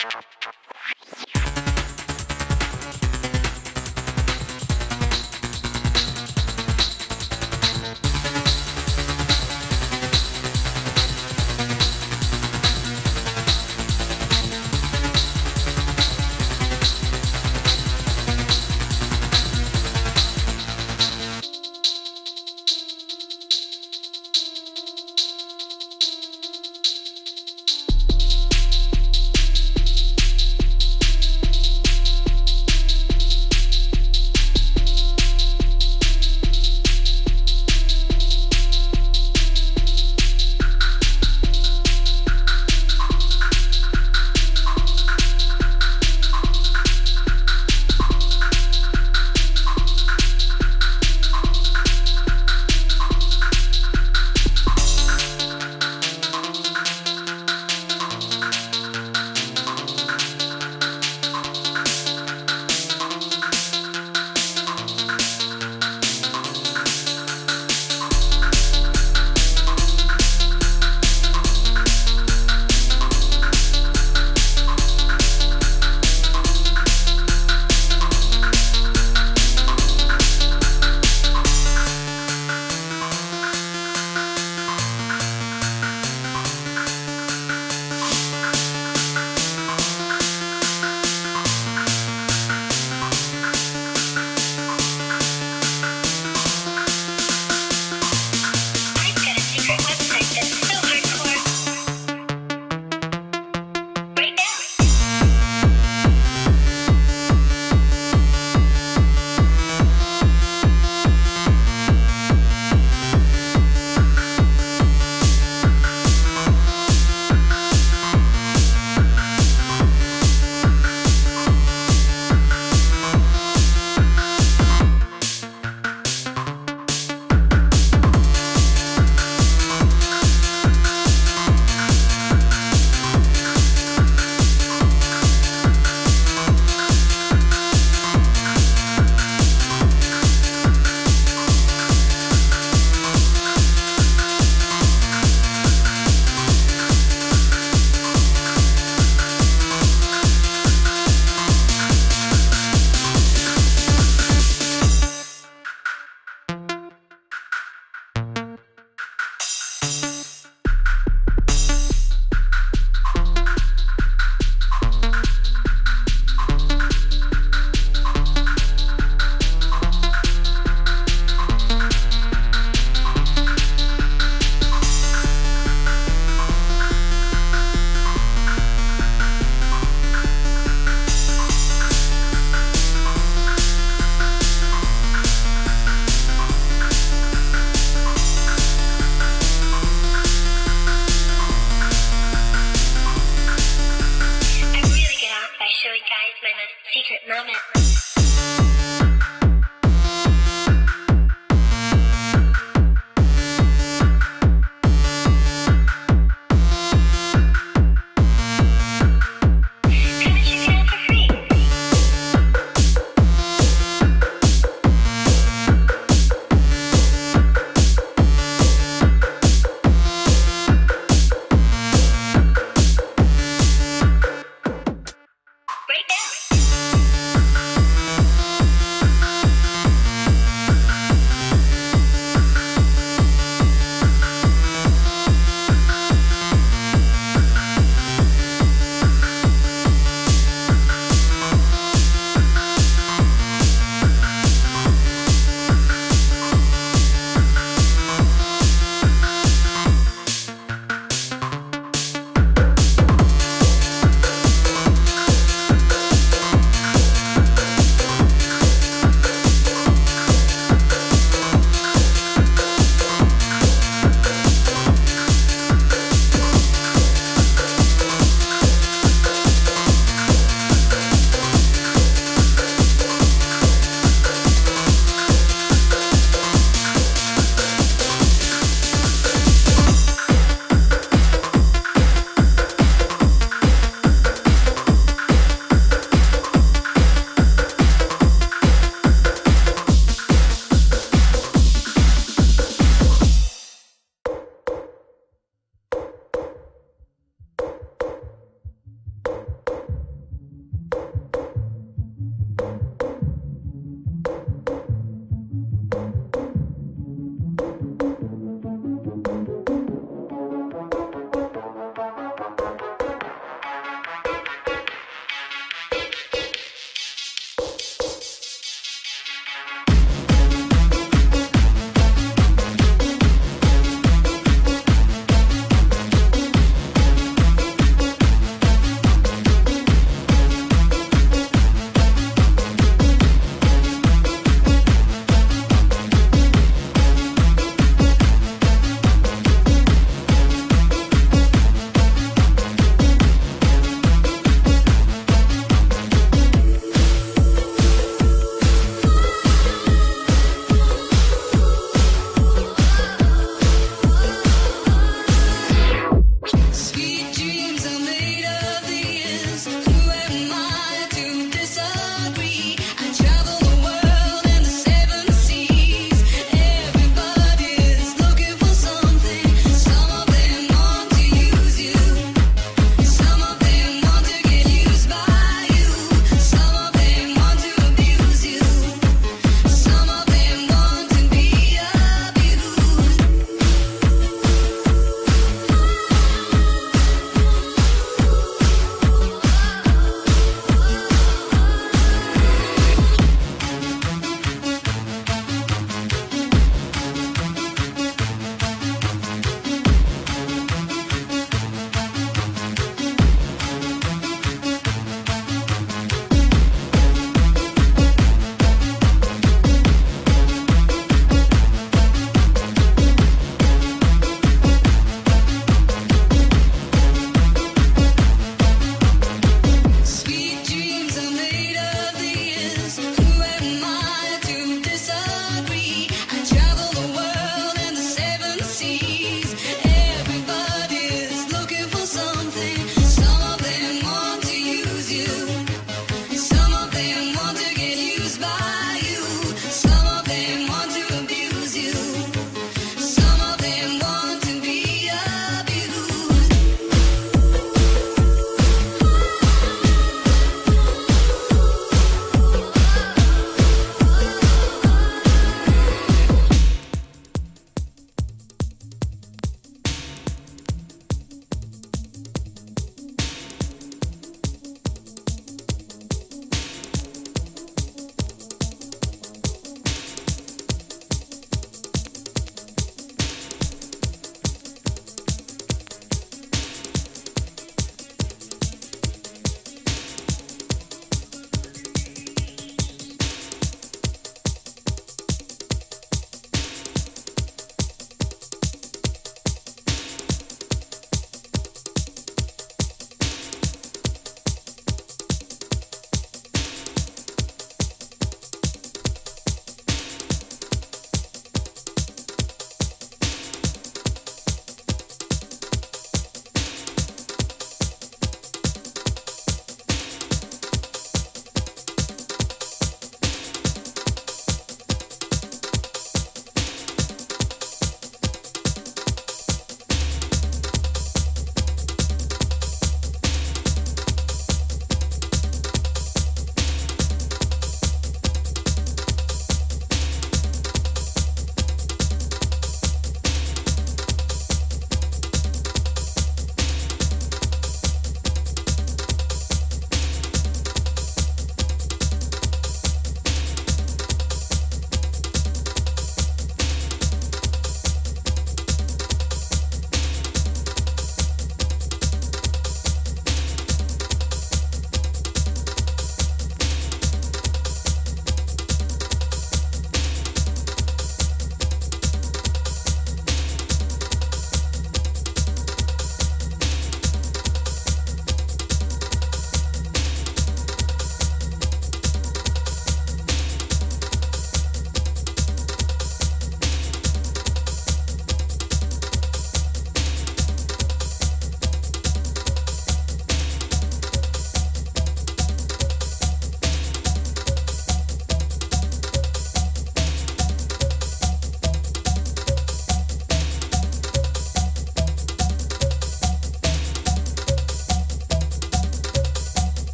Gracias.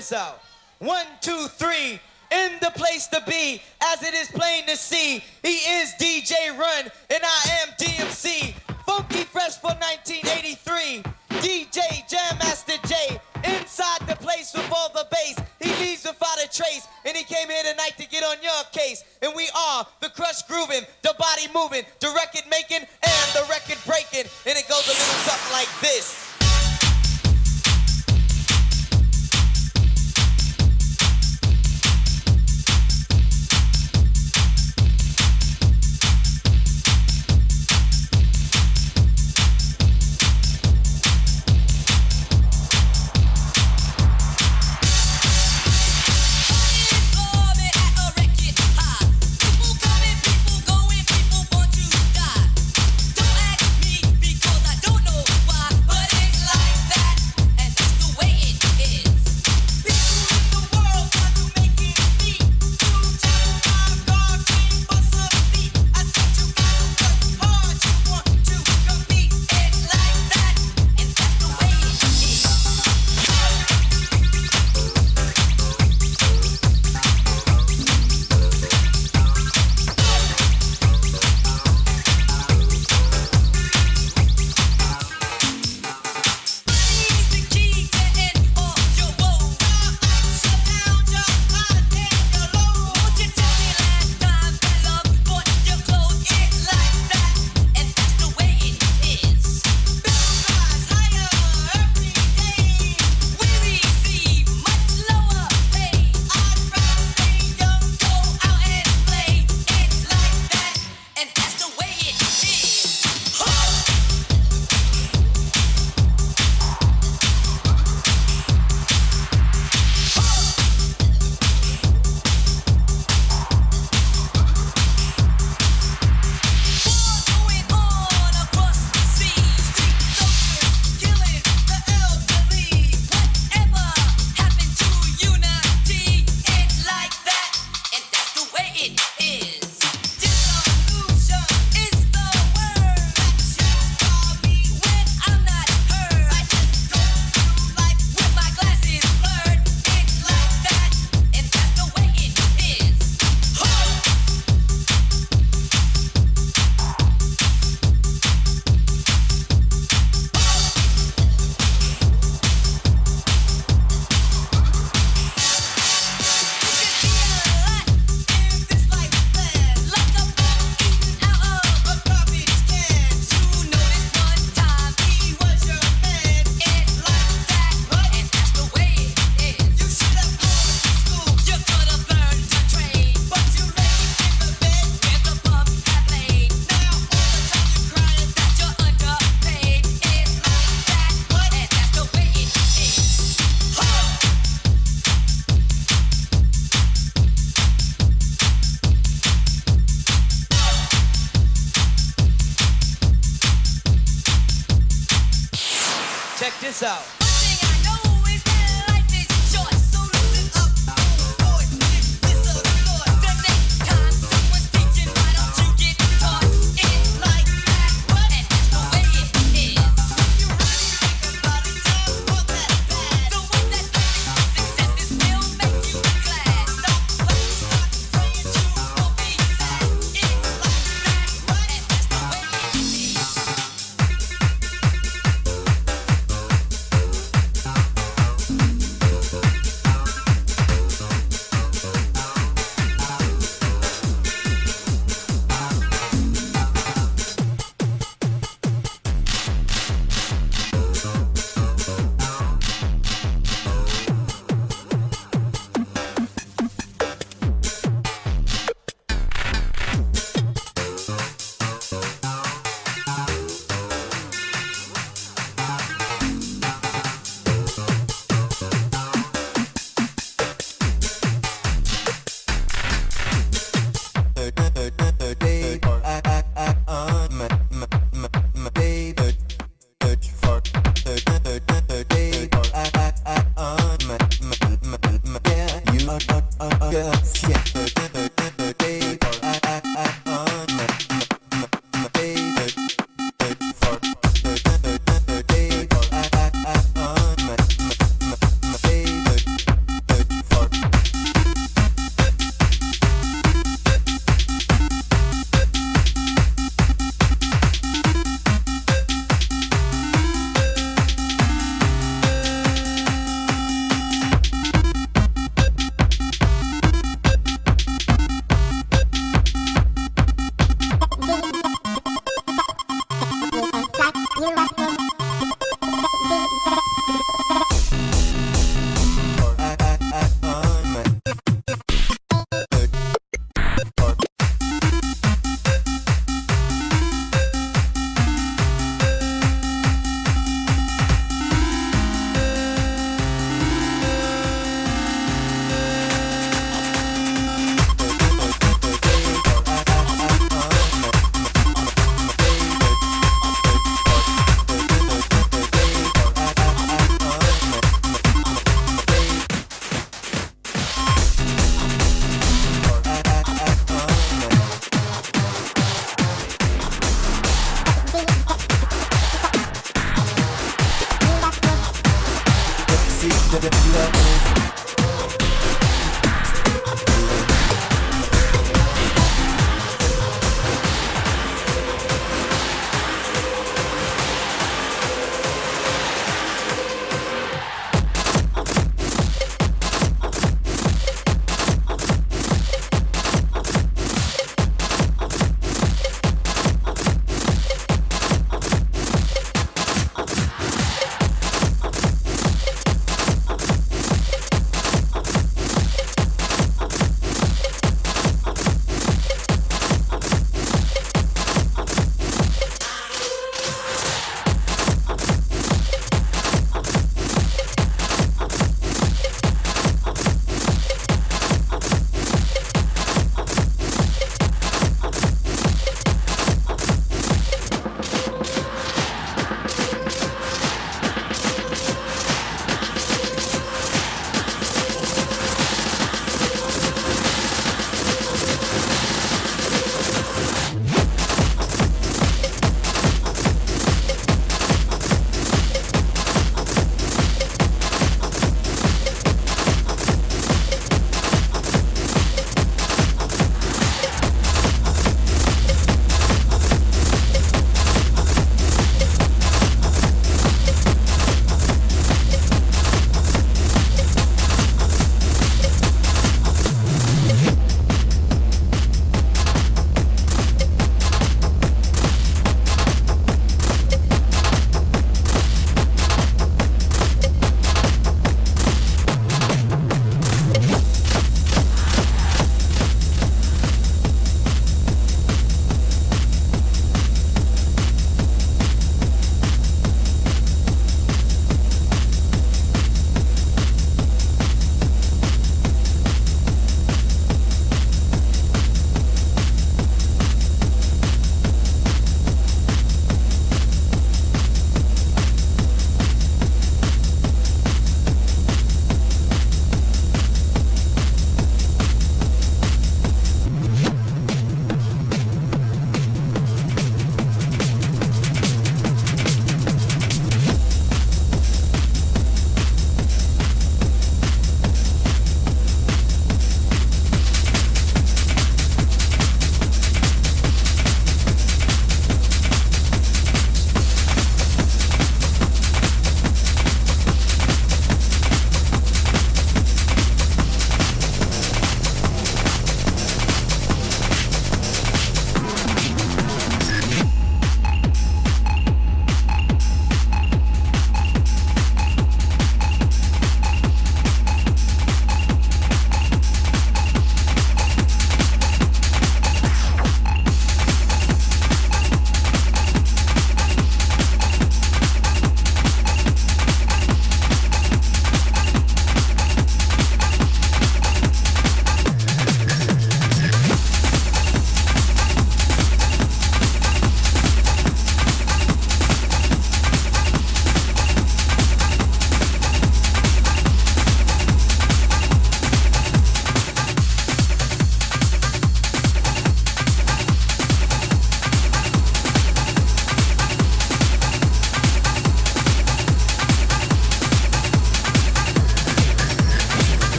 This out.